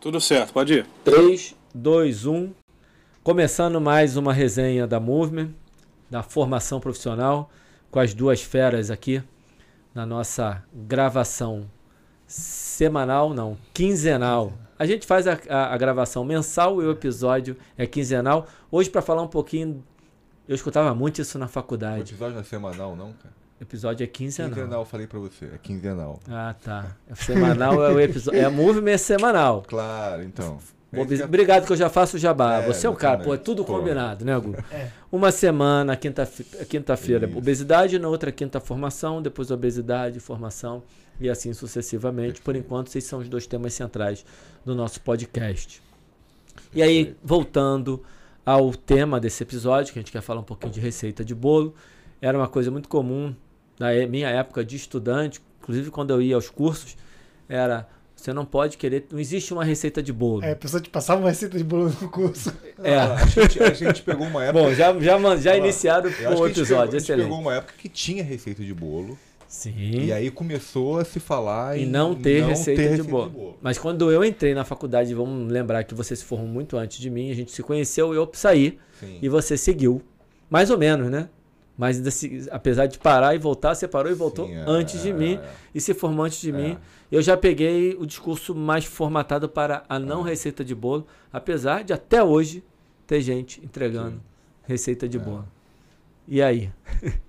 Tudo certo, pode ir. 3, 2, 1. Começando mais uma resenha da Movement, da formação profissional, com as duas feras aqui na nossa gravação semanal, não, quinzenal. A gente faz a, a, a gravação mensal e o episódio é quinzenal. Hoje, para falar um pouquinho, eu escutava muito isso na O faculdade. episódio não é semanal, não, cara? O episódio é quinzenal. Quinzenal, eu falei pra você. É quinzenal. Ah, tá. Semanal é o episódio. É a Movement semanal. Claro, então. Bom, É Obrigado que eu já faço o jabá. É, Você é um cara, pô, é tudo Pô. combinado, né, Gu? É. Uma semana, quinta-fe- quinta-feira, Isso. obesidade, na outra quinta, formação, depois obesidade, formação e assim sucessivamente. Por enquanto, esses são os dois temas centrais do nosso podcast. E aí, voltando ao tema desse episódio, que a gente quer falar um pouquinho de receita de bolo, era uma coisa muito comum na e- minha época de estudante, inclusive quando eu ia aos cursos, era você não pode querer, não existe uma receita de bolo. É, a pessoa te passava uma receita de bolo no curso. É. Ah, a, gente, a gente pegou uma época. Bom, já, já, já iniciaram o gente episódio, pegou, a gente excelente. pegou uma época que tinha receita de bolo. Sim. E aí começou a se falar E em não ter receita, ter de, bolo. Mas quando eu entrei na faculdade, vamos lembrar que você se formou muito antes de mim, a gente se conheceu, eu saí Sim. e você seguiu. Mais ou menos, né? Mas ainda se- apesar de parar e voltar, você parou e voltou Sim, é, antes de é, mim é. e se formou antes de É. mim. Eu já peguei o discurso mais formatado para a não receita de bolo, apesar de até hoje ter gente entregando Sim. receita de É. bolo. E aí?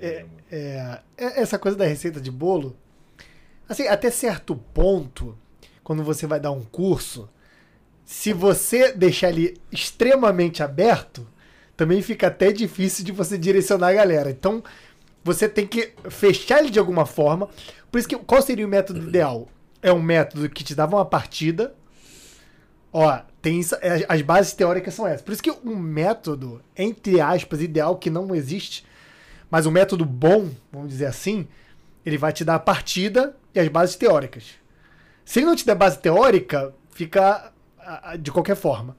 É, é, é- essa coisa da receita de bolo, assim, até certo ponto, quando você vai dar um curso, se você deixar ele extremamente aberto, também fica até difícil de você direcionar a galera. Então, você tem que fechar ele de alguma forma. Por isso que qual seria o método ideal? É um método que te dava uma partida. Ó, tem é, as bases teóricas são essas. Por isso que um método, entre aspas, ideal que não existe, mas um método bom, vamos dizer assim, ele vai te dar a partida e as bases teóricas. Se ele não te der base teórica, fica de qualquer forma.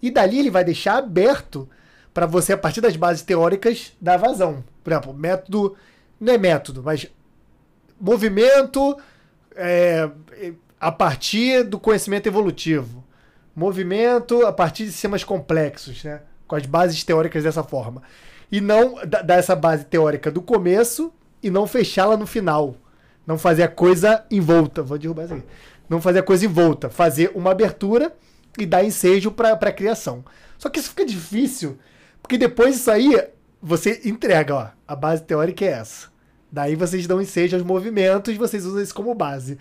E dali ele vai deixar aberto para você, a partir das bases teóricas, dar vazão. Por exemplo, método. Não é método, mas movimento é, é, a partir do conhecimento evolutivo. Movimento a partir de sistemas complexos, né? Com as bases teóricas dessa forma. E não da- dar essa base teórica do começo e não fechá-la no final. Não fazer a coisa envolta. Vou derrubar isso aqui. Não fazer a coisa envolta. Fazer uma abertura e dar ensejo para a criação. Só que isso fica difícil, porque depois disso aí, você entrega, ó, a base teórica é essa. Daí vocês dão ensejo aos movimentos, vocês usam isso como base.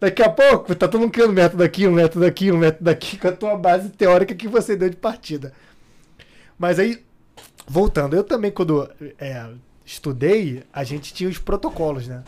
Daqui a pouco, tá todo mundo criando método aqui, um método aqui, um método aqui, com a tua base teórica que você deu de partida. Mas aí, voltando, eu também, quando é, estudei, a gente tinha os protocolos, né?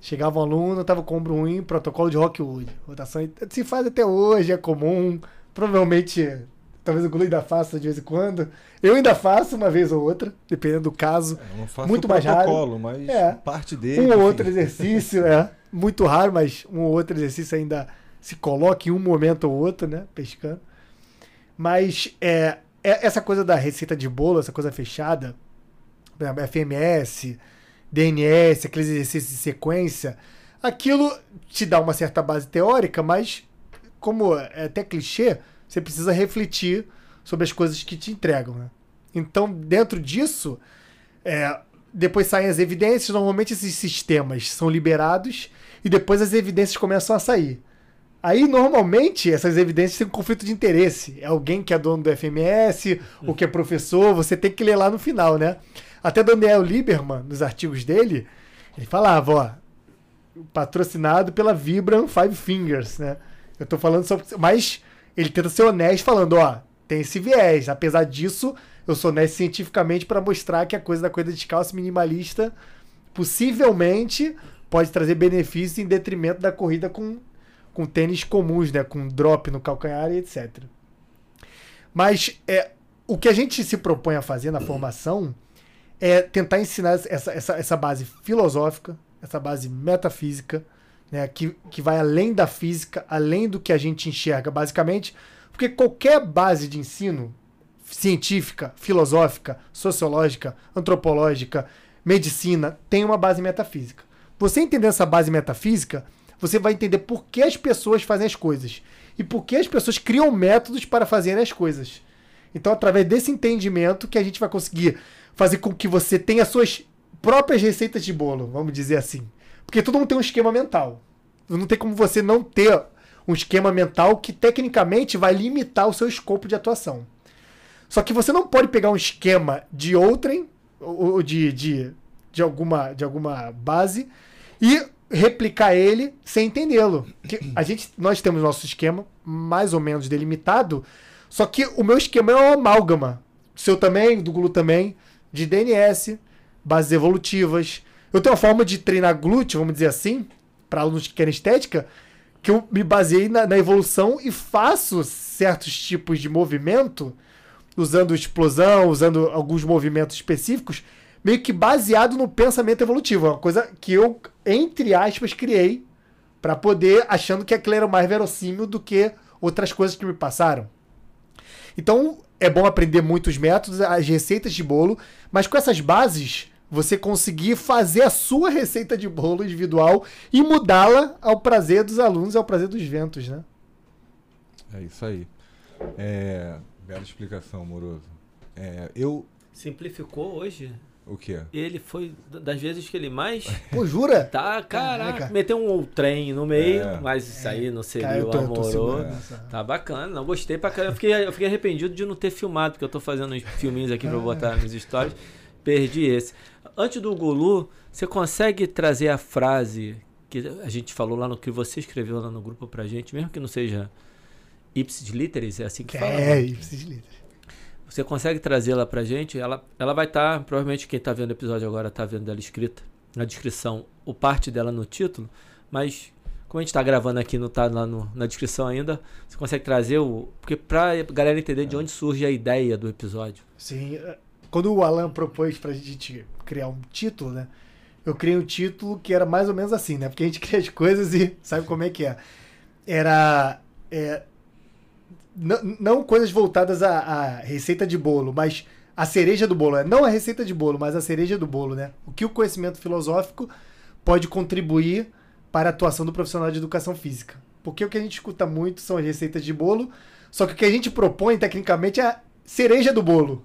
Chegava um aluno, tava com ombro ruim, protocolo de Rockwood. Rotação se faz até hoje, é comum. Provavelmente, talvez o Glu ainda faça de vez em quando. Eu ainda faço uma vez ou outra, dependendo do caso. Eu não faço Muito mais raro. protocolo, mas É. parte dele. Um ou enfim. outro exercício, é. Muito raro, mas um ou outro exercício ainda se coloca em um momento ou outro, né? Pescando. Mas é, é- essa coisa da receita de bolo, essa coisa fechada, FMS, DNS, aqueles exercícios de sequência, aquilo te dá uma certa base teórica, mas como é até clichê, você precisa refletir sobre as coisas que te entregam, né? Então, dentro disso, é, depois saem as evidências, normalmente esses sistemas são liberados e depois as evidências começam a sair. Aí, normalmente, essas evidências têm um conflito de interesse. É alguém que é dono do FMS, ou que é professor, você tem que ler lá no final, né? Até Daniel Lieberman, nos artigos dele, ele falava, ó, patrocinado pela Vibram Five Fingers, né? Eu tô falando sobre. Mas ele tenta ser honesto, falando, ó, tem esse viés. Apesar disso, eu sou honesto cientificamente para mostrar que a coisa da corrida descalça minimalista possivelmente pode trazer benefícios em detrimento da corrida com, com tênis comuns, né? Com drop no calcanhar e etc. Mas é, o que a gente se propõe a fazer na formação é tentar ensinar essa, essa, essa base filosófica, essa base metafísica, né, que, que vai além da física, além do que a gente enxerga, basicamente, porque qualquer base de ensino científica, filosófica, sociológica, antropológica, medicina, tem uma base metafísica. Você entender essa base metafísica, você vai entender por que as pessoas fazem as coisas e por que as pessoas criam métodos para fazerem as coisas. Então, através desse entendimento que a gente vai conseguir fazer com que você tenha suas próprias receitas de bolo, vamos dizer assim. Porque todo mundo tem um esquema mental. Não tem como você não ter um esquema mental que tecnicamente vai limitar o seu escopo de atuação. Só que você não pode pegar um esquema de outrem, ou de, de, de, alguma, de alguma base, e replicar ele sem entendê-lo. A gente, nós temos nosso esquema mais ou menos delimitado, só que o meu esquema é uma amálgama. O seu também, do Gulu também, de DNS, bases evolutivas. Eu tenho uma forma de treinar glúteo, vamos dizer assim, para alunos que querem estética, que eu me baseei na, na, evolução e faço certos tipos de movimento, usando explosão, usando alguns movimentos específicos, meio que baseado no pensamento evolutivo. É uma coisa que eu, entre aspas, criei para poder, achando que aquilo era mais verossímil do que outras coisas que me passaram. Então, é bom aprender muitos métodos, as receitas de bolo, mas com essas bases, você conseguir fazer a sua receita de bolo individual e mudá-la ao prazer dos alunos, ao prazer dos ventos, né? É isso aí. É, bela explicação, amoroso. É, eu simplificou hoje. O quê? Ele foi das vezes que ele mais. Pô, jura? Tá, caraca. Caraca. Meteu um trem no meio, é. mas isso aí não seria Cara, tô, o amoroso. Tá bacana, não gostei pra caramba. Eu fiquei, eu fiquei arrependido de não ter filmado, porque eu tô fazendo uns filminhos aqui pra botar nos stories. Perdi esse. Antes do Gulu, você consegue trazer a frase que a gente falou lá no que você escreveu lá no grupo pra gente, mesmo que não seja ipsis literis, é assim que fala? É, ipsis literis. Você consegue trazê-la pra gente? Ela, ela vai estar, tá, provavelmente quem está vendo o episódio agora está vendo ela escrita na descrição, o parte dela no título, mas como a gente está gravando aqui, não está lá no, na descrição ainda, você consegue trazer o. Porque para a galera entender de onde surge a ideia do episódio. Sim. Quando o Alan propôs para a gente criar um título, né? Eu criei um título que era mais ou menos assim, né? Porque a gente cria as coisas e sabe como é que é. Era. É, não, coisas voltadas à, à, receita de bolo, mas a cereja do bolo. É não a receita de bolo, mas a cereja do bolo, né? O que o conhecimento filosófico pode contribuir para a atuação do profissional de educação física. Porque o que a gente escuta muito são as receitas de bolo, só que o que a gente propõe tecnicamente é a cereja do bolo.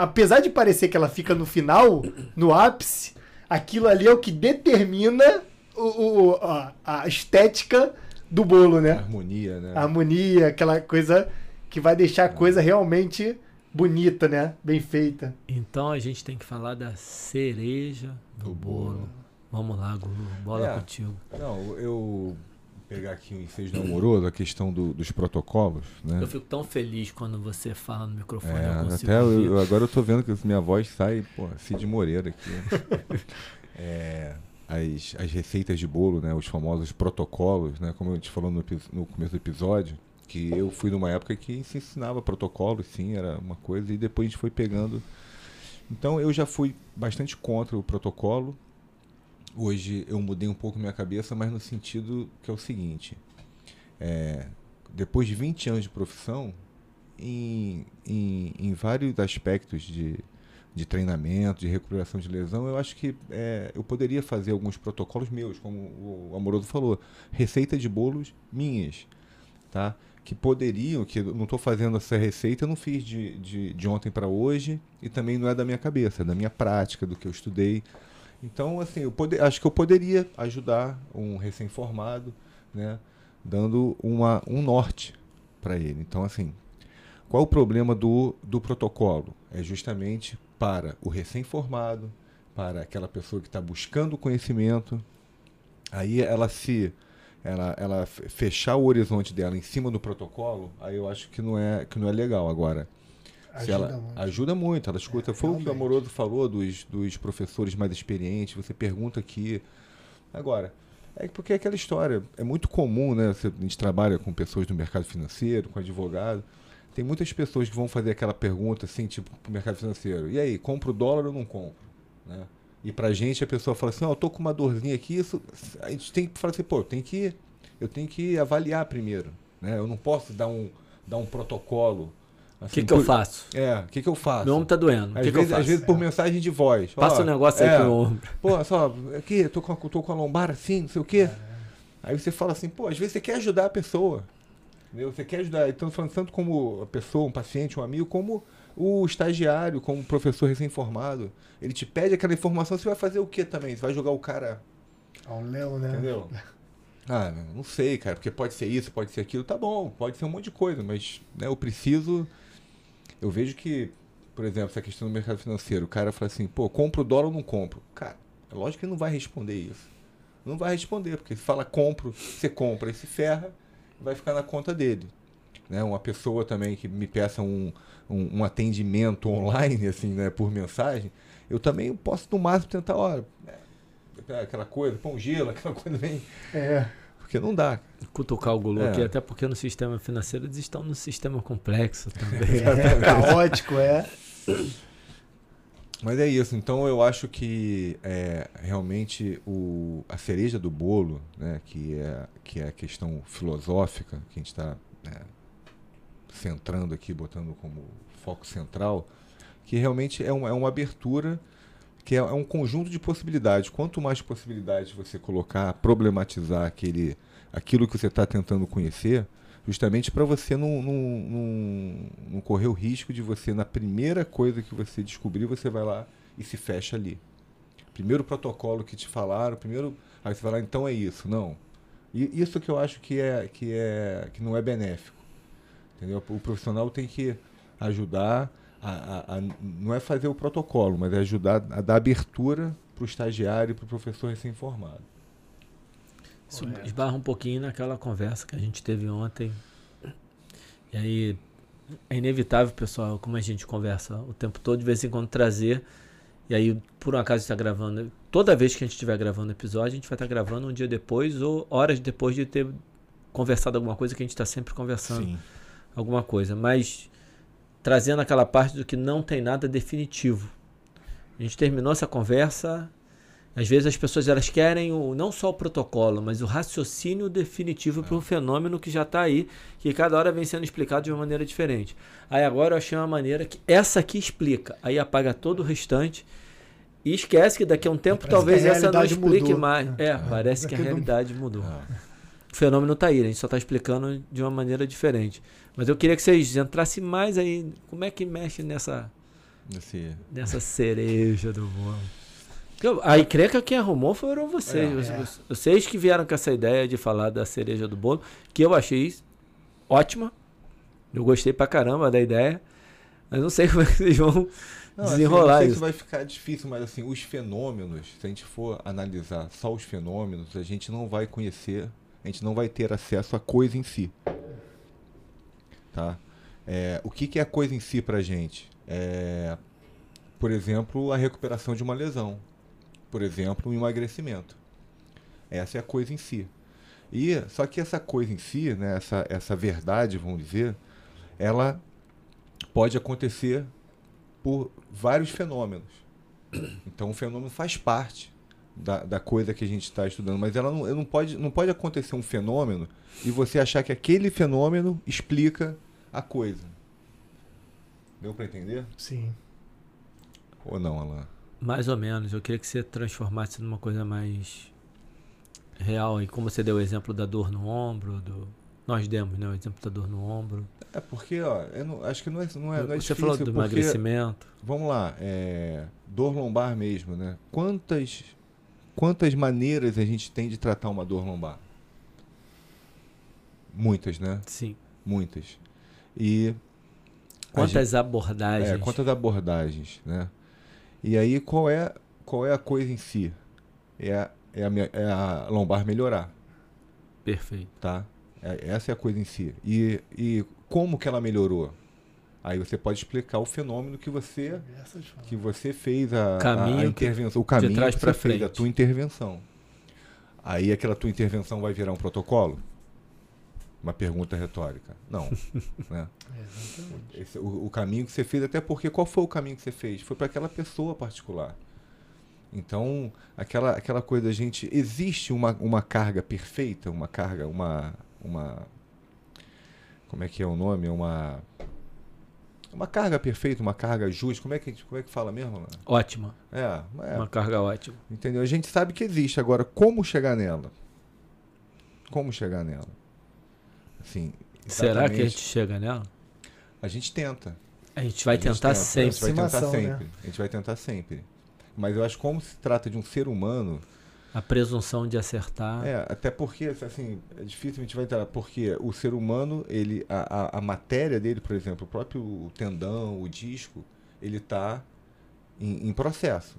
Apesar de parecer que ela fica no final, no ápice, aquilo ali é o que determina o, o a, a estética do bolo, né? harmonia, né? A harmonia, aquela coisa que vai deixar a coisa realmente bonita, né? Bem feita. Então a gente tem que falar da cereja do, do bolo. bolo. Vamos lá, Guru, bola é, contigo. Não, eu pegar aqui um ensejo namoroso, a questão do, dos protocolos, né? Eu fico tão feliz quando você fala no microfone. É, eu até eu, agora eu tô vendo que minha voz sai, pô, Cid Moreira aqui. é, as, as receitas de bolo, né, os famosos protocolos, né, como a gente falou no, no começo do episódio, que eu fui numa época que se ensinava protocolos, sim, era uma coisa, e depois a gente foi pegando. Então eu já fui bastante contra o protocolo. Hoje eu mudei um pouco minha cabeça, mas no sentido que é o seguinte: é, depois de 20 anos de profissão, em, em, em vários aspectos de, de treinamento, de recuperação de lesão, eu acho que é, eu poderia fazer alguns protocolos meus, como o Amoroso falou, receita de bolos minhas, tá? Que poderiam, que eu não estou fazendo essa receita, eu não fiz de, de, de ontem para hoje e também não é da minha cabeça, é da minha prática, do que eu estudei. Então, assim, eu poder, acho que eu poderia ajudar um recém-formado, né? Dando uma, um norte para ele. Então, assim, qual o problema do, do protocolo? É justamente para o recém-formado, para aquela pessoa que está buscando conhecimento. Aí ela se ela, ela fechar o horizonte dela em cima do protocolo, aí eu acho que não é que não é legal agora. Ajuda ela, muito. Ajuda muito, ela escuta. É, foi realmente. o que o Amoroso falou dos, dos professores mais experientes, você pergunta aqui. Agora, é porque é aquela história, é muito comum, né? A gente trabalha com pessoas do mercado financeiro, com advogado tem muitas pessoas que vão fazer aquela pergunta assim, tipo, pro mercado financeiro. E aí, compro dólar ou não compro? Né? E pra gente a pessoa fala assim, ó, oh, eu tô com uma dorzinha aqui, isso, a gente tem que falar assim, pô, tem que, eu tenho que avaliar primeiro. Né? Eu não posso dar um, dar um protocolo. O assim, que, que por... eu faço? É, o que, que eu faço? Meu ombro tá doendo. Às, que vezes, que às vezes por mensagem de voz. Passa o um negócio aí é, pro ombro. Pô, só, aqui, tô com, a, tô com a lombar assim, não sei o quê. É. Aí você fala assim, pô, às vezes você quer ajudar a pessoa. Entendeu? Você quer ajudar, então falando tanto como a pessoa, um paciente, um amigo, como o estagiário, como o professor recém-formado. Ele te pede aquela informação, você vai fazer o que também? Você vai jogar o cara. Ao Léo, né? Entendeu? Ah, não sei, cara, porque pode ser isso, pode ser aquilo, tá bom, pode ser um monte de coisa, mas né, eu preciso. Eu vejo que, por exemplo, essa questão do mercado financeiro, o cara fala assim, pô, compro dólar ou não compro? Cara, é lógico que ele não vai responder isso. Não vai responder, porque se fala compro, você compra e se ferra, vai ficar na conta dele. Né? Uma pessoa também que me peça um, um, um atendimento online, assim, né, por mensagem, eu também posso no máximo tentar, ó, é, aquela coisa, pão gelo, aquela coisa bem. É. Porque não dá. Cutucar o Gulu É. aqui, até porque no sistema financeiro eles estão num sistema complexo também. É caótico, é. Mas é isso. Então eu acho que é, realmente o, a cereja do bolo, né, que, é, que é a questão filosófica, que a gente está centrando aqui, botando como foco central, que realmente é, uma é uma abertura, que é, um conjunto de possibilidades. Quanto mais possibilidades você colocar, problematizar aquele, aquilo que você está tentando conhecer, justamente para você não, não, não, não correr o risco de você, na primeira coisa que você descobrir, você vai lá e se fecha ali. Primeiro protocolo que te falaram, primeiro. Aí você vai lá, então é isso. Não. E isso que eu acho que, é, que, é, que não é benéfico. Entendeu? O profissional tem que ajudar, a, a- a- não é fazer o protocolo, mas é ajudar a dar abertura para o estagiário e para o professor recém-formado. Isso Correto. esbarra um pouquinho naquela conversa que a gente teve ontem. E aí é inevitável, pessoal, como a gente conversa o tempo todo, de vez em quando trazer. E aí, por um acaso, está gravando. Toda vez que a gente estiver gravando episódio, a gente vai estar gravando um dia depois ou horas depois de ter conversado alguma coisa que a gente está sempre conversando alguma coisa, mas trazendo aquela parte do que não tem nada definitivo. A gente terminou essa conversa. Às vezes as pessoas elas querem o, não só o protocolo, mas o raciocínio definitivo para um fenômeno que já está aí, que cada hora vem sendo explicado de uma maneira diferente. Aí agora eu achei uma maneira que essa aqui explica, aí apaga todo o restante e esquece que daqui a um tempo Parece talvez a essa não explique mudou. mais. É, parece que a realidade mudou. Ah. O fenômeno está aí, a gente só está explicando de uma maneira diferente. Mas eu queria que vocês entrassem mais aí. Como é que mexe nessa, Esse- nessa cereja do bolo? Porque eu- A encrenca quem arrumou foram vocês. É. Vocês- Vocês que vieram com essa ideia de falar da cereja do bolo, que eu achei ótima. Eu gostei pra caramba da ideia. Mas não sei como é que vocês vão Não, assim, desenrolar eu sei isso. que vai ficar difícil, mas assim, os fenômenos, se a gente for analisar só os fenômenos, a gente não vai conhecer, a gente não vai ter acesso à coisa em si. Tá? É, o que, que é a coisa em si pra gente? É, por exemplo, a recuperação de uma lesão. Por exemplo, um emagrecimento. Essa é a coisa em si. E só que essa coisa em si, né, essa, essa verdade, vamos dizer, ela pode acontecer por vários fenômenos. Então o fenômeno faz parte da, da coisa que a gente está estudando, mas ela não, não, pode, não pode acontecer um fenômeno e você achar que aquele fenômeno explica a coisa. Deu para entender? Sim. Ou não, Alain? Mais ou menos. Eu queria que você transformasse numa coisa mais real. E como você deu o exemplo da dor no ombro, do... nós demos né, o exemplo da dor no ombro. É porque, ó, eu não- acho que não é, não é, não é você difícil, falou do porque, emagrecimento. Vamos lá, é, dor lombar mesmo, né? Quantas, quantas maneiras a gente tem de tratar uma dor lombar? Muitas, né? Sim. Muitas. E Quantas abordagens? É, quantas abordagens, né? E aí qual é qual é a coisa em si? É a, é a, é a lombar melhorar, Perfeito. tá? É- essa é a coisa em si. E, e como que ela melhorou? Aí você pode explicar o fenômeno que você que você fez a, a- Caminho a, que- intervenção, o caminho trás que você fez, a frente. tua intervenção. Aí aquela tua intervenção vai virar um protocolo? Uma pergunta retórica. Não. né? Exatamente. Esse- o, o caminho que você fez, até porque qual foi o caminho que você fez? Foi para aquela pessoa particular. Então, aquela, aquela coisa da gente. Existe uma, uma carga perfeita, uma carga, uma. uma como é que é o nome? Uma. Uma carga perfeita, uma carga justa. Como é que, como é que fala mesmo? Ana? Ótima. É, é Uma carga ótima. entendeu? A gente sabe que existe. Agora, como chegar nela? como chegar nela. Assim, Será que a gente chega nela? A gente tenta. A gente vai A gente tentar tenta, sempre. A gente vai tentar Aproximação, né? sempre. A gente vai tentar sempre. Mas eu acho que como se trata de um ser humano, A presunção de acertar. é, até porque, assim, é difícil a gente vai entrar, porque o ser humano, ele, a, a, a matéria dele, por exemplo, o próprio tendão, o disco, ele está em, em processo,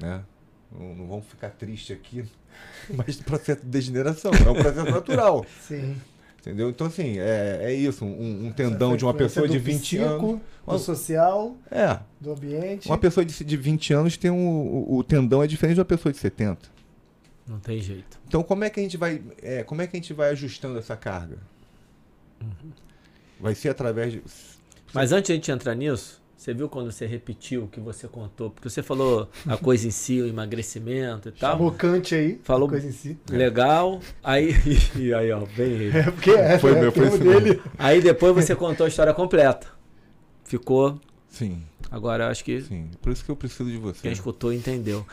né? Não, não vamos ficar triste aqui, mas processo de degeneração, é um processo natural, Sim. entendeu? Então, assim, é, é isso, um, um tendão de uma pessoa de do 20 psico, anos... Do social, É, do ambiente. uma pessoa de, de 20 anos tem um, o, o tendão é diferente de uma pessoa de 70. Não tem jeito. Então como é que a gente vai, é, como é que a gente vai ajustando essa carga? Vai ser através de Mas antes de a gente entrar nisso, você viu quando você repetiu o que você contou? Porque você falou a coisa em si, o emagrecimento e tal. Chamou Kant aí. Falou- Coisa em si. Legal. Aí, e aí, ó, bem. É porque é, Foi é meu, foi dele. Aí depois você contou a história completa. Ficou. Sim, Agora eu acho que sim. Por isso que eu preciso de você. quem escutou entendeu.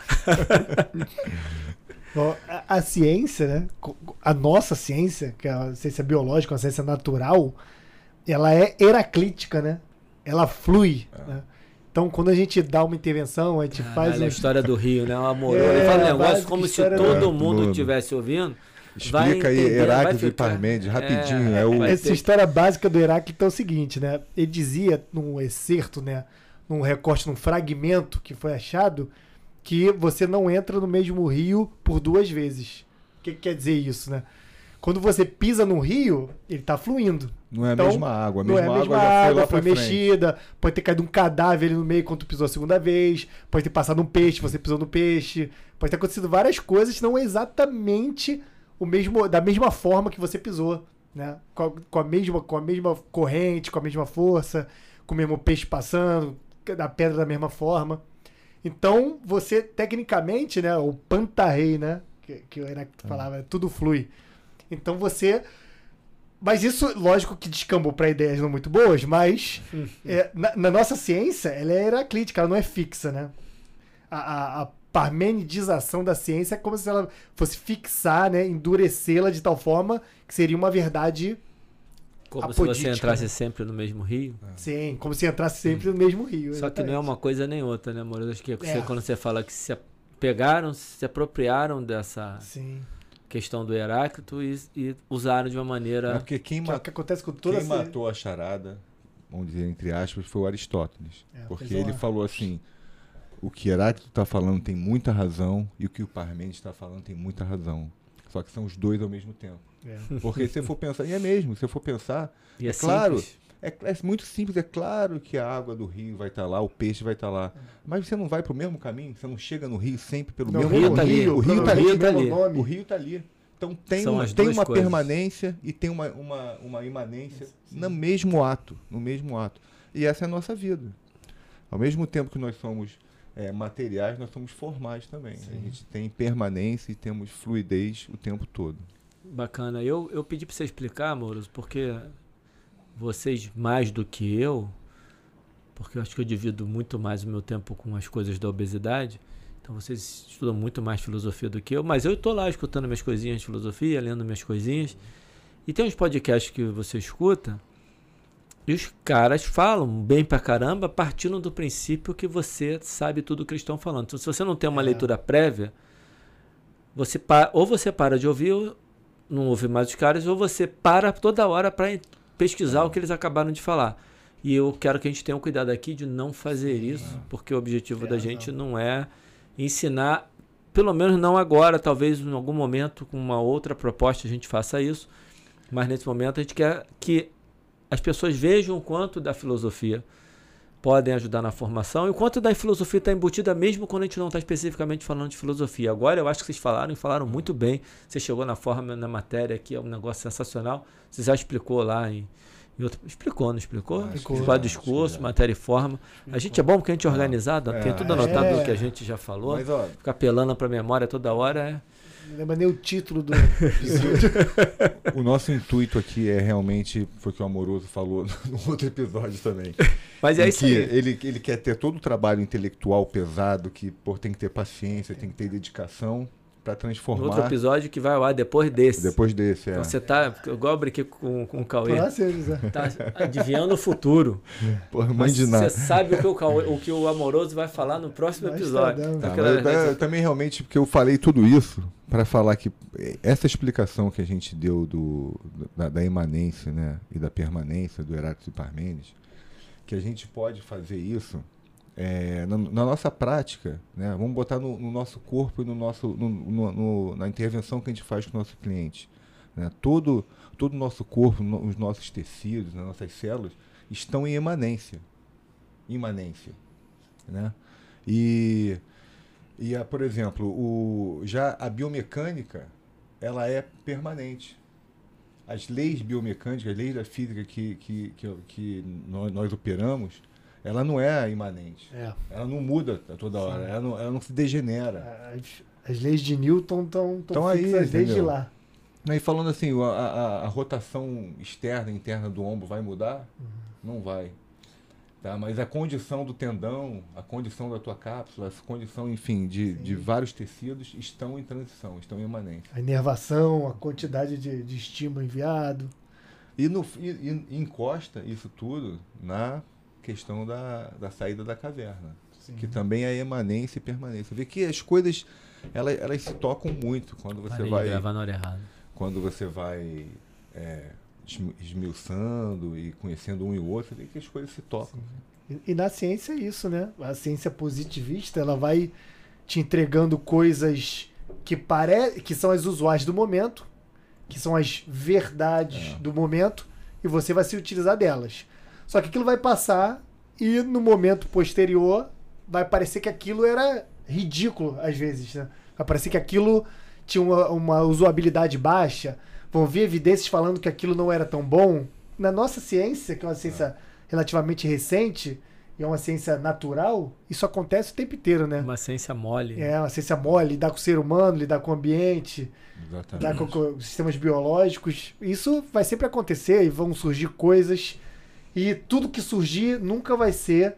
A, a ciência, né? A nossa ciência, que é a ciência biológica, a ciência natural, ela é heraclítica, né? Ela flui. Né? Então, quando a gente dá uma intervenção, a gente faz. Caralho, um- a história do Rio, né? O amor. É, Ele fala um a negócio como se do- todo É, mundo estivesse ouvindo. vai Explica aí Heráclito e Parmênides, rapidinho. É, É, o, Essa história básica do Heráclito é o seguinte, né? Ele dizia num excerto, né? Num recorte, num fragmento que foi achado, que você não entra no mesmo rio por duas vezes. O que, que quer dizer isso, né? Quando você pisa num rio, ele tá fluindo. não é a Então, mesma água. A não mesma é a mesma água já foi água, foi frente. mexida, pode ter caído um cadáver ali no meio quando tu pisou a segunda vez, pode ter passado um peixe, você pisou no peixe, pode ter acontecido várias coisas, não é exatamente o mesmo, da mesma forma que você pisou, né? Com a, com a mesma, com a mesma corrente, com a mesma força, com o mesmo peixe passando, da pedra da mesma forma. Então, você, tecnicamente, né, o pantarrei, né, que, que o Heráclito falava, tudo flui. Então, você... Mas isso, lógico que descambou para ideias não muito boas, mas é, na, na nossa ciência, ela é heraclítica, ela não é fixa, né? A, a, a parmenidização da ciência é como se ela fosse fixar, né, endurecê-la de tal forma que seria uma verdade, Como se você Apodítica, entrasse né? sempre no mesmo rio. sim, como se entrasse sempre no mesmo rio. Só que não é exatamente. uma coisa nem outra, né, amor? Acho que você- É. quando você fala que se pegaram, se apropriaram dessa Sim. questão do Heráclito e, e usaram de uma É maneira. porque quem, Que é ma- que acontece com toda quem essa- matou a charada, vamos dizer entre aspas, foi o Aristóteles. É, porque uma- ele falou assim: o que Heráclito está falando tem muita razão e o que o Parmênides está falando tem muita razão. Só que são os dois ao mesmo tempo. É. Porque se você for pensar, e é mesmo, se você for pensar, E é, é claro. é, é muito simples, é claro que a água do rio vai estar lá, o peixe vai estar lá. Mas você não vai para o mesmo caminho, você não chega no rio sempre pelo Não, mesmo o rio caminho. tá ali, O rio tá provavelmente ali, tá o rio tá ali. Então tem, São uma, tem uma coisas. permanência e tem uma, uma, uma imanência no mesmo ato, no mesmo ato. E essa é a nossa vida. Ao mesmo tempo que nós somos é, materiais, nós somos formais também. A gente tem permanência e temos fluidez o tempo todo. Bacana. Eu, eu pedi para você explicar, Amoroso, porque vocês, mais do que eu, porque eu acho que eu divido muito mais o meu tempo com as coisas da obesidade, então vocês estudam muito mais filosofia do que eu, mas eu estou lá escutando minhas coisinhas de filosofia, lendo minhas coisinhas, e tem uns podcasts que você escuta, e os caras falam bem pra caramba, partindo do princípio que você sabe tudo o que eles estão falando. Então, se você não tem uma É. leitura prévia, você ou você para de ouvir, ou não ouve mais os caras, ou você para toda hora para pesquisar o que eles acabaram de falar. E eu quero que a gente tenha um cuidado aqui de não fazer isso, porque o objetivo Tem da gente não é ensinar, pelo menos não agora, talvez em algum momento com uma outra proposta a gente faça isso, mas nesse momento a gente quer que as pessoas vejam o quanto da filosofia podem ajudar na formação e o quanto da filosofia está embutida mesmo quando a gente não está especificamente falando de filosofia. Agora eu acho que vocês falaram e falaram muito bem. Você chegou na forma, na matéria que é um negócio sensacional. Você já explicou lá em, em outro... Explicou, não explicou? Explicou já, a discurso, matéria e forma. A gente é bom porque a gente é organizado, É, tem tudo é. anotado do que a gente já falou. Mas ó, Ficar apelando para a memória toda hora é... Não lembra nem o título do episódio. o nosso intuito aqui é realmente, foi o que o Amoroso falou no outro episódio também. Mas é isso que aí. ele, ele quer ter todo o trabalho intelectual pesado, que pô, tem que ter paciência, tem que ter dedicação, para transformar. Outro episódio que vai ao ar depois desse. Depois desse, é. Então você tá, igual eu brinquei com, com o Cauê, Próximo, Zé. tá adivinhando o futuro. Porra, mãe Mas de nada. Você sabe o que o, Cauê- o que o amoroso vai falar no próximo Nós episódio. Tá, Aquela- mas, é, também realmente, porque eu falei tudo isso para falar que essa explicação que a gente deu do, da, da imanência né, e da permanência do Heráclito e Parmênides, que a gente pode fazer isso é, na, na nossa prática, né, vamos botar no, no nosso corpo e no nosso, no- no- na intervenção que a gente faz com o nosso cliente. Né, todo, o nosso corpo, os nossos tecidos, as nossas células estão em emanência. Imanência. Né? E, e a, por exemplo, o, já a biomecânica ela é permanente. As leis biomecânicas, as leis da física que, que, que, que nós, nós operamos, ela não é imanente. É. Ela não muda a toda hora, ela não, ela não se degenera. As, as leis de Newton estão Tão aí, desde lá. Aí falando assim, a, a, a rotação externa e interna do ombro vai mudar? Não vai. Tá? Mas a condição do tendão, a condição da tua cápsula, a condição, enfim, de, de vários tecidos estão em transição, estão em emanência. A inervação, a quantidade de, de estímulo enviado. E, no, e, e encosta isso tudo na questão da, da saída da caverna, que também é emanência e permanência. Vê que as coisas, elas, elas se tocam muito quando você Parei vai... gravar na hora errada. quando você vai é, esmi- esmiuçando e conhecendo um e o outro, vê que as coisas se tocam. E, e na ciência é isso, né? A ciência positivista, ela vai te entregando coisas que pare... que são as usuais do momento, que são as verdades É. do momento, e você vai se utilizar delas. Só que aquilo vai passar e no momento posterior vai parecer que aquilo era ridículo às vezes, né? Vai parecer que aquilo tinha uma, uma usabilidade baixa. Vão vir evidências falando que aquilo não era tão bom. Na nossa ciência, que é uma ciência relativamente recente e é uma ciência natural, isso acontece o tempo inteiro, né? Uma ciência mole. É uma ciência mole, lidar com o ser humano, lidar com o ambiente, lidar Exatamente. com, com os sistemas biológicos. Isso vai sempre acontecer e vão surgir coisas. E tudo que surgir nunca vai ser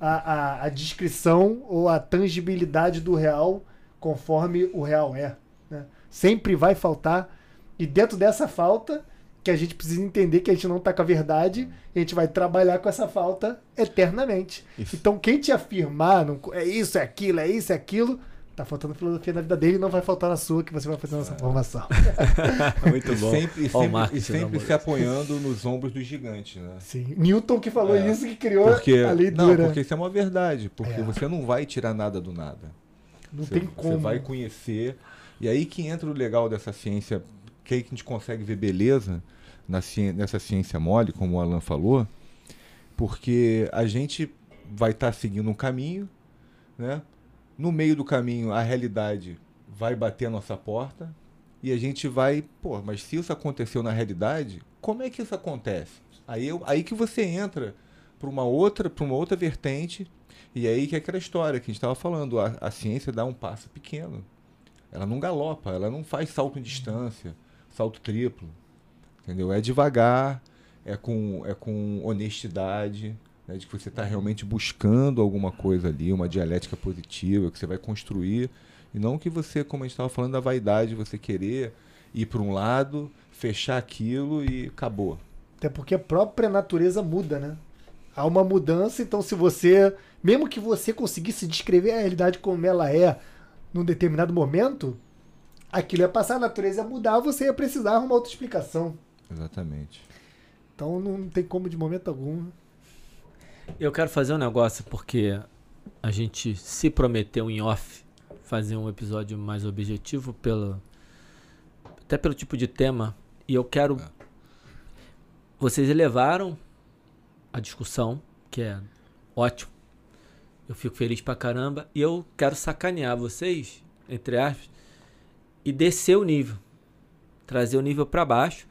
a, a, a descrição ou a tangibilidade do real conforme o real é. né? Sempre vai faltar. E dentro dessa falta, que a gente precisa entender que a gente não está com a verdade, a gente vai trabalhar com essa falta eternamente. Isso. Então, quem te afirmar, não, é isso, é aquilo, é isso, é aquilo, tá faltando filosofia na vida dele e não vai faltar na sua, que você vai fazer essa formação. Muito bom. sempre, e sempre, marketing e sempre se apoiando nos ombros dos gigantes, né? Sim. Newton que falou É. isso, que criou Porque, a lei não, dura. porque isso é uma verdade, porque É. você não vai tirar nada do nada. Não Você, tem você como. vai conhecer. E aí que entra o legal dessa ciência, que aí que a gente consegue ver beleza na ciência, nessa ciência mole, como o Alan falou, porque a gente vai estar seguindo um caminho, né? No meio do caminho, a realidade vai bater a nossa porta e a gente vai, pô, mas se isso aconteceu na realidade, como é que isso acontece? Aí, eu, aí que você entra para uma outra, para uma outra vertente e aí que é aquela história que a gente estava falando, a, a ciência dá um passo pequeno. Ela não galopa, ela não faz salto em distância, salto triplo. Entendeu? É devagar, é com, é com honestidade, né, de que você está realmente buscando alguma coisa ali, uma dialética positiva, que você vai construir. E não que você, como a gente estava falando da vaidade, você querer ir para um lado, fechar aquilo e acabou. Até porque a própria natureza muda, né? Há uma mudança, então se você, mesmo que você conseguisse descrever a realidade como ela é num determinado momento, aquilo ia passar, a natureza ia mudar, você ia precisar arrumar outra explicação. Exatamente. Então não tem como de momento algum. Eu quero fazer um negócio porque a gente se prometeu em off fazer um episódio mais objetivo pelo até pelo tipo de tema e eu quero É. vocês elevaram a discussão, que é ótimo. Eu fico feliz pra caramba e eu quero sacanear vocês, entre aspas, e descer o nível. Trazer o nível pra baixo,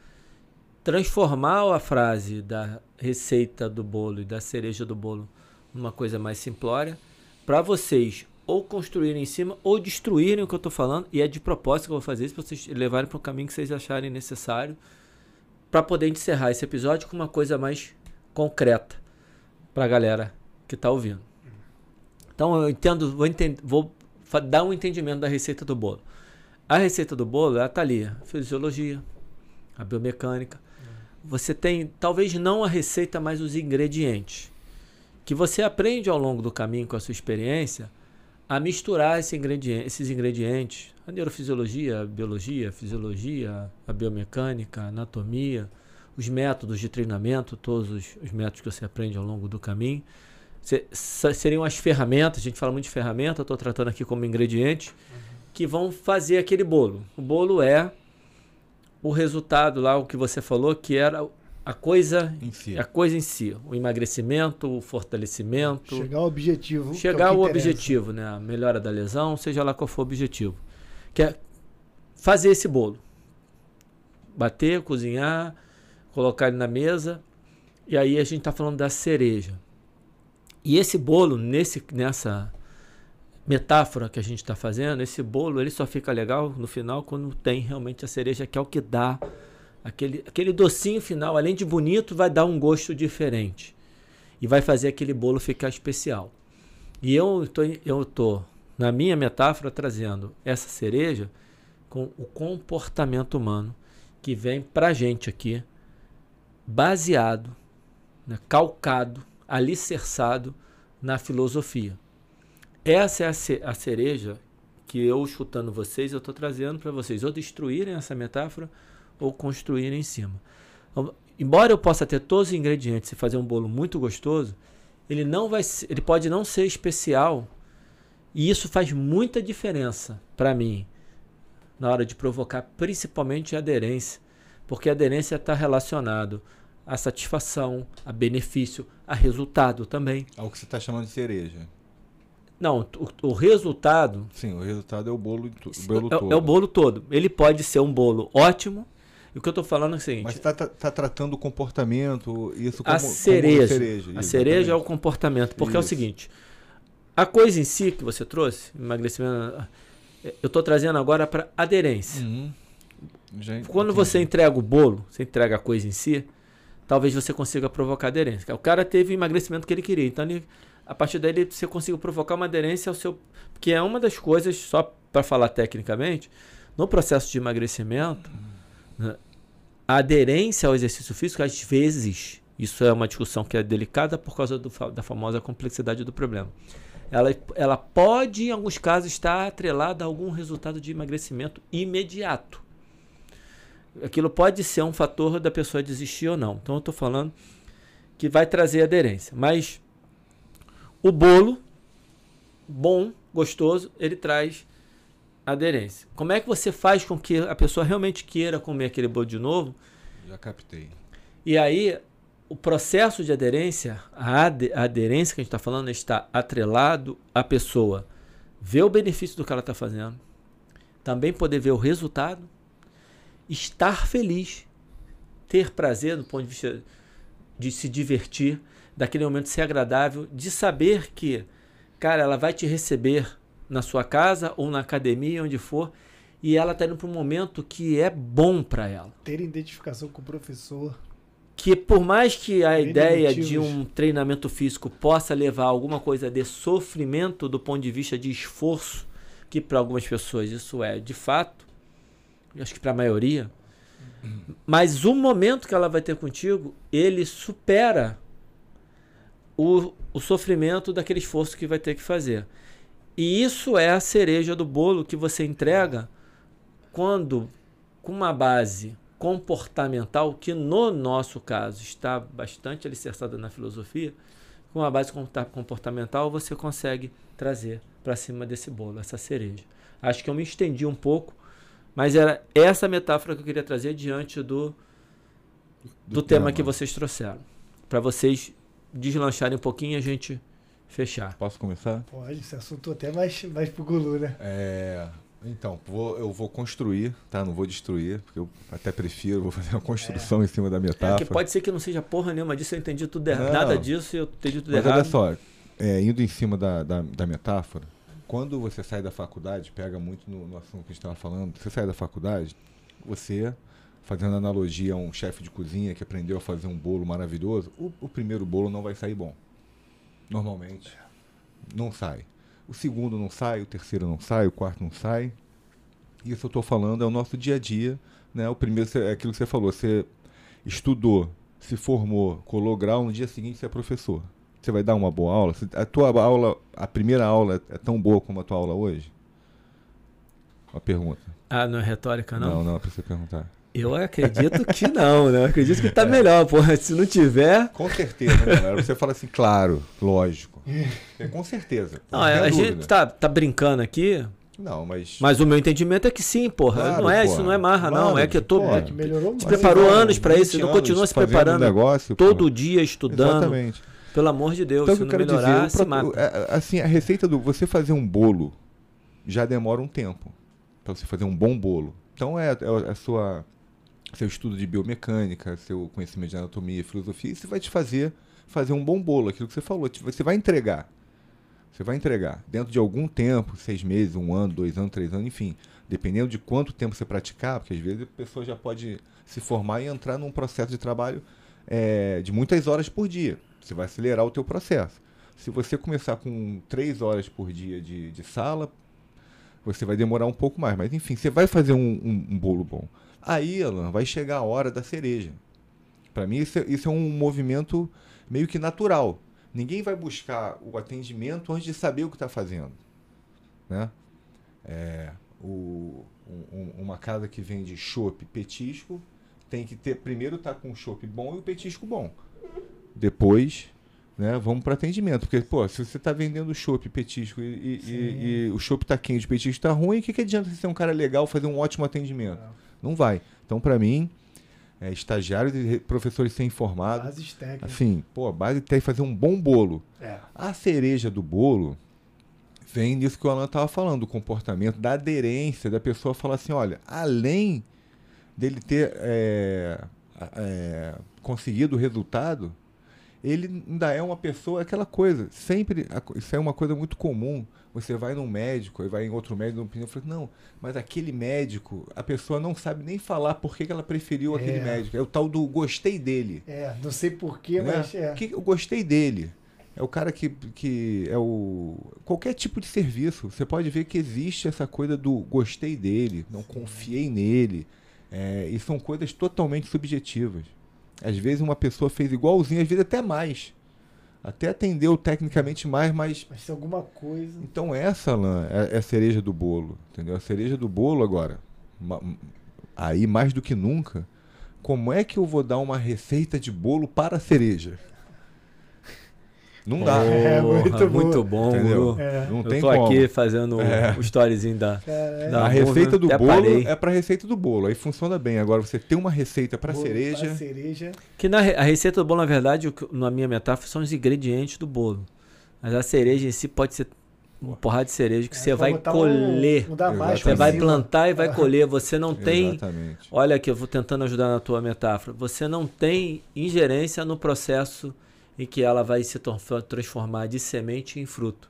transformar a frase da receita do bolo e da cereja do bolo numa coisa mais simplória, para vocês ou construírem em cima ou destruírem o que eu tô falando, e é de propósito que eu vou fazer isso, pra vocês levarem para o caminho que vocês acharem necessário, para poder encerrar esse episódio com uma coisa mais concreta pra galera que tá ouvindo. Então eu entendo, vou, enten- vou dar um entendimento da receita do bolo. A receita do bolo, ela tá ali. A fisiologia, a biomecânica. Você tem, talvez não a receita, mas os ingredientes. Que você aprende ao longo do caminho com a sua experiência a misturar esse ingrediente, esses ingredientes. A neurofisiologia, a biologia, a fisiologia, a biomecânica, a anatomia, os métodos de treinamento, todos os, os métodos que você aprende ao longo do caminho. Se, seriam as ferramentas, a gente fala muito de ferramenta, estou tratando aqui como ingredientes, uhum. que vão fazer aquele bolo. O bolo é o resultado lá, o que você falou, que era a coisa em si, a coisa em si, o emagrecimento, o fortalecimento, chegar ao objetivo, chegar é ao objetivo, né, a melhora da lesão, seja lá qual for o objetivo, que é fazer esse bolo, bater, cozinhar, colocar ele na mesa, e aí a gente está falando da cereja. E esse bolo nesse nessa metáfora que a gente está fazendo, esse bolo ele só fica legal no final quando tem realmente a cereja, que é o que dá aquele, aquele docinho final, além de bonito, vai dar um gosto diferente e vai fazer aquele bolo ficar especial. E eu estou, eu tô na minha metáfora trazendo essa cereja com o comportamento humano que vem para gente aqui, baseado, né, calcado, alicerçado na filosofia. Essa é a cereja que eu, escutando vocês, eu estou trazendo para vocês, ou destruírem essa metáfora, ou construírem em cima. Embora eu possa ter todos os ingredientes e fazer um bolo muito gostoso, ele não vai, ele pode não ser especial, e isso faz muita diferença para mim na hora de provocar principalmente a aderência, porque a aderência está relacionado à satisfação, a benefício, a resultado também. Ao que você está chamando de cereja. Não, o, o, resultado. Sim, o resultado é o bolo, o bolo é, todo. É o bolo todo. Ele pode ser um bolo ótimo. E o que eu estou falando é o seguinte. Mas está tá, tá tratando o comportamento, isso como a cereja. Como cereja a cereja é o comportamento. Porque isso. é o seguinte: a coisa em si que você trouxe, emagrecimento, eu estou trazendo agora para aderência. Uhum. Quando você entrega o bolo, você entrega a coisa em si, talvez você consiga provocar aderência. O cara teve o emagrecimento que ele queria. Então ele a partir daí você consiga provocar uma aderência ao seu. Que é uma das coisas, só para falar tecnicamente, no processo de emagrecimento, né, a aderência ao exercício físico, às vezes, isso é uma discussão que é delicada por causa do, da famosa complexidade do problema. Ela, ela pode, em alguns casos, estar atrelada a algum resultado de emagrecimento imediato. Aquilo pode ser um fator da pessoa desistir ou não. Então, eu estou falando que vai trazer aderência. Mas o bolo, bom, gostoso, ele traz aderência. Como é que você faz com que a pessoa realmente queira comer aquele bolo de novo? Já captei. E aí, o processo de aderência, a, aderência que a gente está falando, está atrelado à pessoa ver o benefício do que ela está fazendo, também poder ver o resultado, estar feliz, ter prazer do ponto de vista de se divertir daquele momento ser agradável, de saber que, cara, ela vai te receber na sua casa ou na academia, onde for, e ela está indo para um momento que é bom para ela. Ter identificação com o professor. Que por mais que a ideia de um treinamento físico possa levar a alguma coisa de sofrimento do ponto de vista de esforço, que para algumas pessoas isso é de fato, eu acho que para a maioria, mas o momento que ela vai ter contigo, ele supera o, o sofrimento daquele esforço que vai ter que fazer. E isso é a cereja do bolo que você entrega quando, com uma base comportamental, que no nosso caso está bastante alicerçada na filosofia, com uma base comportamental você consegue trazer para cima desse bolo, essa cereja. Acho que eu me estendi um pouco, mas era essa metáfora que eu queria trazer diante do, do, do tema. tema que vocês trouxeram. Para vocês deslancharem um pouquinho e a gente fechar. Posso começar? Pode, esse assunto até mais, mais pro Gulu, né? É. Então, vou, eu vou construir, tá? Não vou destruir, porque eu até prefiro, vou fazer uma construção é. em cima da metáfora. É, que pode ser que não seja porra nenhuma disso, eu entendi tudo errado. Nada disso eu entendi tudo Mas errado. olha só, é, indo em cima da, da, da, metáfora, quando você sai da faculdade, pega muito no, no assunto que a gente estava falando, você sai da faculdade, você fazendo analogia a um chefe de cozinha que aprendeu a fazer um bolo maravilhoso, o, o primeiro bolo não vai sair bom. Normalmente. Não sai. O segundo não sai, o terceiro não sai, o quarto não sai. Isso eu estou falando é o nosso dia a dia, né? O primeiro é aquilo que você falou, você estudou, se formou, colou grau, no dia seguinte você é professor. Você vai dar uma boa aula? A tua aula, a primeira aula é tão boa como a tua aula hoje? Uma pergunta. Ah, não é retórica, não? Não, não, é pra você perguntar. Eu acredito que não, né? Eu acredito que tá é. melhor, porra. Se não tiver. Com certeza, né, galera? Você fala assim, claro, lógico. É, com certeza. Não, a gente tá, tá brincando aqui. Não, mas. Mas o meu entendimento é que sim, porra. Claro, não é, porra. isso não é marra, claro, não. É que eu tô. Porra, que melhorou se preparou anos para isso, não continua se preparando negócio, todo porra. dia estudando. Exatamente. Pelo amor de Deus, então, se não eu melhorar, dizer, se mata. É, assim, a receita do você fazer um bolo já demora um tempo para você fazer um bom bolo. Então é, é a sua seu estudo de biomecânica, seu conhecimento de anatomia, filosofia, isso vai te fazer fazer um bom bolo, aquilo que você falou, você vai entregar. Você vai entregar dentro de algum tempo, seis meses, um ano, dois anos, três anos, enfim, dependendo de quanto tempo você praticar, porque às vezes a pessoa já pode se formar e entrar num processo de trabalho é, de muitas horas por dia. Você vai acelerar o teu processo. Se você começar com três horas por dia de, de sala, você vai demorar um pouco mais. Mas enfim, você vai fazer um, um, um bolo bom. Aí, Alan, vai chegar a hora da cereja. Para mim, isso é, isso é um movimento meio que natural. Ninguém vai buscar o atendimento antes de saber o que está fazendo. Né? É, o, um, uma casa que vende chopp petisco tem que ter primeiro tá com o chopp bom e o petisco bom. Depois, né, vamos para atendimento. Porque, pô, se você está vendendo chopp petisco e, e, e, e o chopp está quente, o petisco está ruim, o que, que adianta você ser um cara legal fazer um ótimo atendimento? Não. Não vai. Então, para mim, é, estagiário de professores sem informado. Bases técnicas. Assim, pô, a base tem que fazer um bom bolo. É. A cereja do bolo vem nisso que o Alan estava falando, do comportamento, da aderência, da pessoa falar assim, olha, além dele ter é, é, conseguido o resultado, ele ainda é uma pessoa, aquela coisa, sempre, isso é uma coisa muito comum. Você vai num médico e vai em outro médico, opinião, fala, não, mas aquele médico, a pessoa não sabe nem falar por que, que ela preferiu é. aquele médico. É o tal do gostei dele. É, não sei porquê, né? mas é. Que, eu gostei dele. É o cara que, que é o. Qualquer tipo de serviço. Você pode ver que existe essa coisa do gostei dele, não Sim. confiei nele. É, e são coisas totalmente subjetivas. Às vezes uma pessoa fez igualzinho, às vezes até mais. Até atendeu tecnicamente mais, mas. Mas se alguma coisa. Então essa, Alain, é, é a cereja do bolo. Entendeu? A cereja do bolo agora. Aí, mais do que nunca, como é que eu vou dar uma receita de bolo para a cereja? Não dá. É, muito, muito bom, entendeu? É. Não tem Eu tô como. aqui fazendo é. o storyzinho da, é. da A receita do bolo parei. é para receita do bolo. Aí funciona bem. Agora você tem uma receita para cereja. cereja. Que na, a receita do bolo, na verdade, na minha metáfora, são os ingredientes do bolo. Mas a cereja em si pode ser uma porrada de cereja que é, você vai colher. Um, você vai plantar e vai colher. Você não tem. Exatamente. Olha aqui, eu vou tentando ajudar na tua metáfora. Você não tem ingerência no processo e que ela vai se transformar de semente em fruto.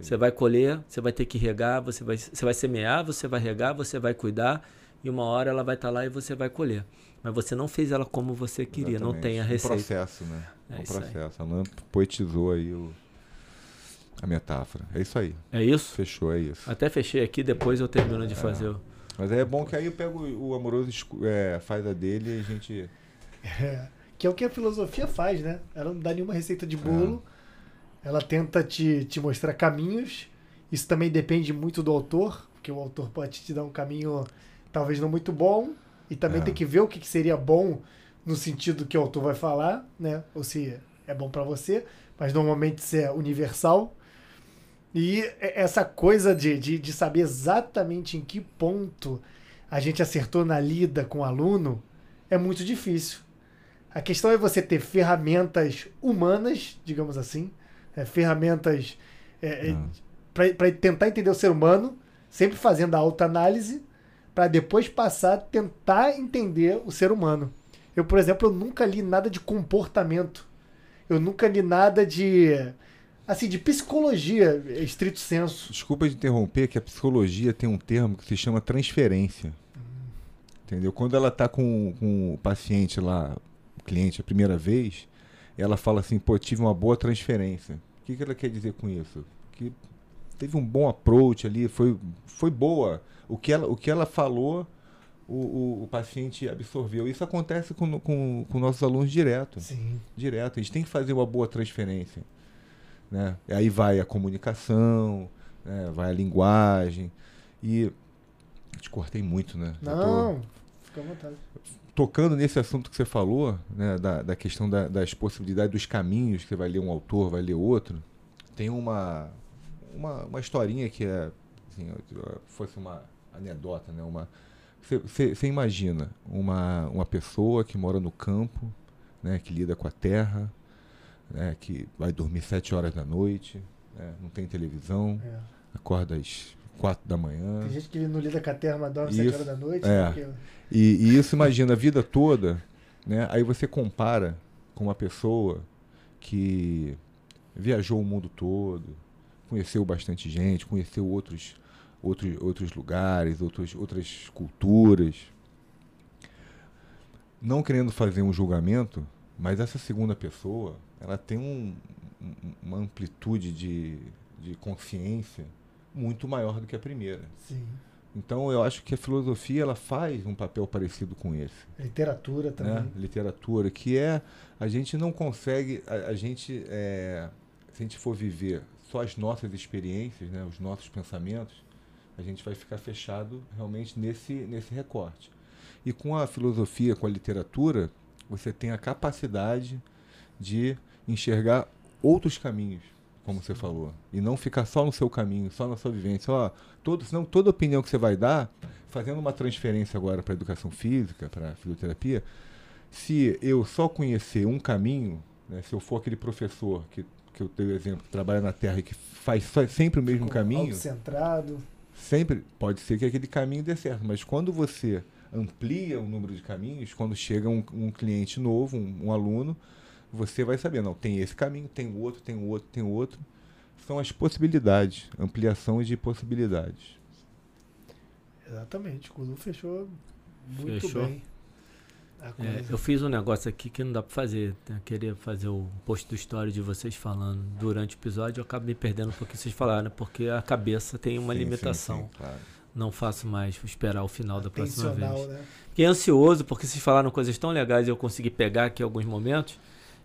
Você vai colher, você vai ter que regar, você vai, você vai semear, você vai regar, você vai cuidar e uma hora ela vai estar tá lá e você vai colher. Mas você não fez ela como você queria, Exatamente. não tem a receita. Um processo, né? É um processo. Aí. A Alain poetizou aí o, a metáfora. É isso aí. É isso? Fechou, é isso. Até fechei aqui, depois eu termino de é. fazer o... Mas é bom que aí eu pego o amoroso, é, faz a dele e a gente... É. Que é o que a filosofia faz, né? Ela não dá nenhuma receita de bolo. É. Ela tenta te, te mostrar caminhos. Isso também depende muito do autor, porque o autor pode te dar um caminho talvez não muito bom. E também é. tem que ver o que, que seria bom no sentido que o autor vai falar, né? Ou se é bom para você. Mas normalmente isso é universal. E essa coisa de, de, de saber exatamente em que ponto a gente acertou na lida com o aluno é muito difícil. A questão é você ter ferramentas humanas, digamos assim, é, ferramentas é, é ah. para tentar entender o ser humano, sempre fazendo a autoanálise, para depois passar a tentar entender o ser humano. Eu, por exemplo, eu nunca li nada de comportamento. Eu nunca li nada de assim de psicologia, estrito senso. Desculpa de interromper, que a psicologia tem um termo que se chama transferência. Hum. Entendeu? Quando ela está com, com o paciente lá cliente a primeira vez, ela fala assim, pô, tive uma boa transferência. O que, que ela quer dizer com isso? Que teve um bom approach ali, foi, foi boa. O que ela, o que ela falou, o, o, o paciente absorveu. Isso acontece com, com, com nossos alunos direto. Sim. Direto. A gente tem que fazer uma boa transferência. Né? E aí vai a comunicação, né? vai a linguagem. E. Te cortei muito, né? Eu tô- Não, fica à vontade. Tocando nesse assunto que você falou, né, da, da questão da- das possibilidades, dos caminhos, que você vai ler um autor, vai ler outro, tem uma, uma, uma historinha que é, assim, fosse uma anedota, né, uma, você imagina uma, uma pessoa que mora no campo, né, que lida com a terra, né, que vai dormir sete horas da noite, né, não tem televisão, É. acorda às quatro da manhã. Tem gente que não lida com a terra, mas dorme 7 Isso. horas da noite. É. porque- E, e isso imagina a vida toda, né? Aí você compara com uma pessoa que viajou o mundo todo, conheceu bastante gente, conheceu outros, outros, outros lugares, outros, outras culturas. Não querendo fazer um julgamento, mas essa segunda pessoa, ela tem um- uma amplitude de, de consciência muito maior do que a primeira. Sim. Então eu acho que a filosofia ela faz um papel parecido com esse, Literatura também. né? Literatura, que é a gente não consegue, a, a gente é, se a gente for viver só as nossas experiências, né, os nossos pensamentos, a gente vai ficar fechado realmente nesse nesse recorte. E com a filosofia, com a literatura, você tem a capacidade de enxergar outros caminhos, como você falou, e não ficar só no seu caminho, só na sua vivência. Ó, todo, senão toda opinião que você vai dar, fazendo uma transferência agora para a educação física, para a fisioterapia, se eu só conhecer um caminho, né, se eu for aquele professor que, que eu dei o exemplo, que trabalha na Terra e que faz só- sempre o mesmo Com caminho, Autocentrado. sempre pode ser que aquele caminho dê certo, mas quando você amplia o número de caminhos, quando chega um, um cliente novo, um, um aluno, você vai saber, não, tem esse caminho, tem o outro, tem o outro, tem o outro. São as possibilidades, ampliação de possibilidades. Exatamente. O fechou muito Fechou. bem. A É, eu fiz um negócio aqui que não dá pra fazer. né? Eu queria fazer o post do story de vocês falando durante o episódio. Eu acabo me perdendo porque vocês falaram, né? porque a cabeça tem uma Sim, sim, limitação. sim, claro. Não faço mais esperar o final da próxima vez. né? Fiquei ansioso porque vocês falaram coisas tão legais e eu consegui pegar aqui alguns momentos.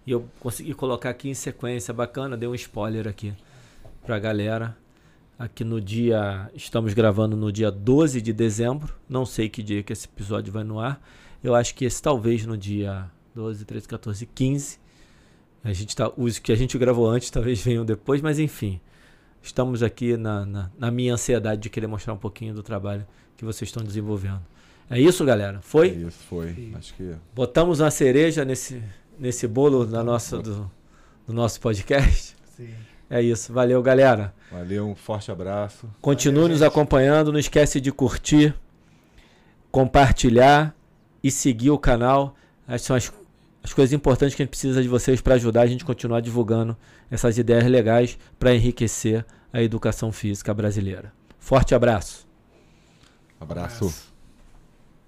E eu consegui colocar aqui em sequência bacana. Dei um spoiler aqui pra galera. Aqui no dia. Estamos gravando no dia 12 de dezembro. Não sei que dia que esse episódio vai no ar. Eu acho que esse talvez no dia 12, 13, 14, 15. A gente tá, os que a gente gravou antes talvez venham depois, mas enfim. Estamos aqui na, na, na minha ansiedade de querer mostrar um pouquinho do trabalho que vocês estão desenvolvendo. É isso, galera? Foi? É isso, foi. Sim. Acho que Botamos uma cereja nesse, nesse bolo da nossa, do, do nosso podcast. Sim. É isso. Valeu, galera. valeu, um forte abraço. Continue Valeu, nos gente. acompanhando. Não esquece de curtir, compartilhar e seguir o canal. Essas são as, as coisas importantes que a gente precisa de vocês para ajudar a gente a continuar divulgando essas ideias legais para enriquecer a educação física brasileira. Forte abraço. Abraço. Abraço.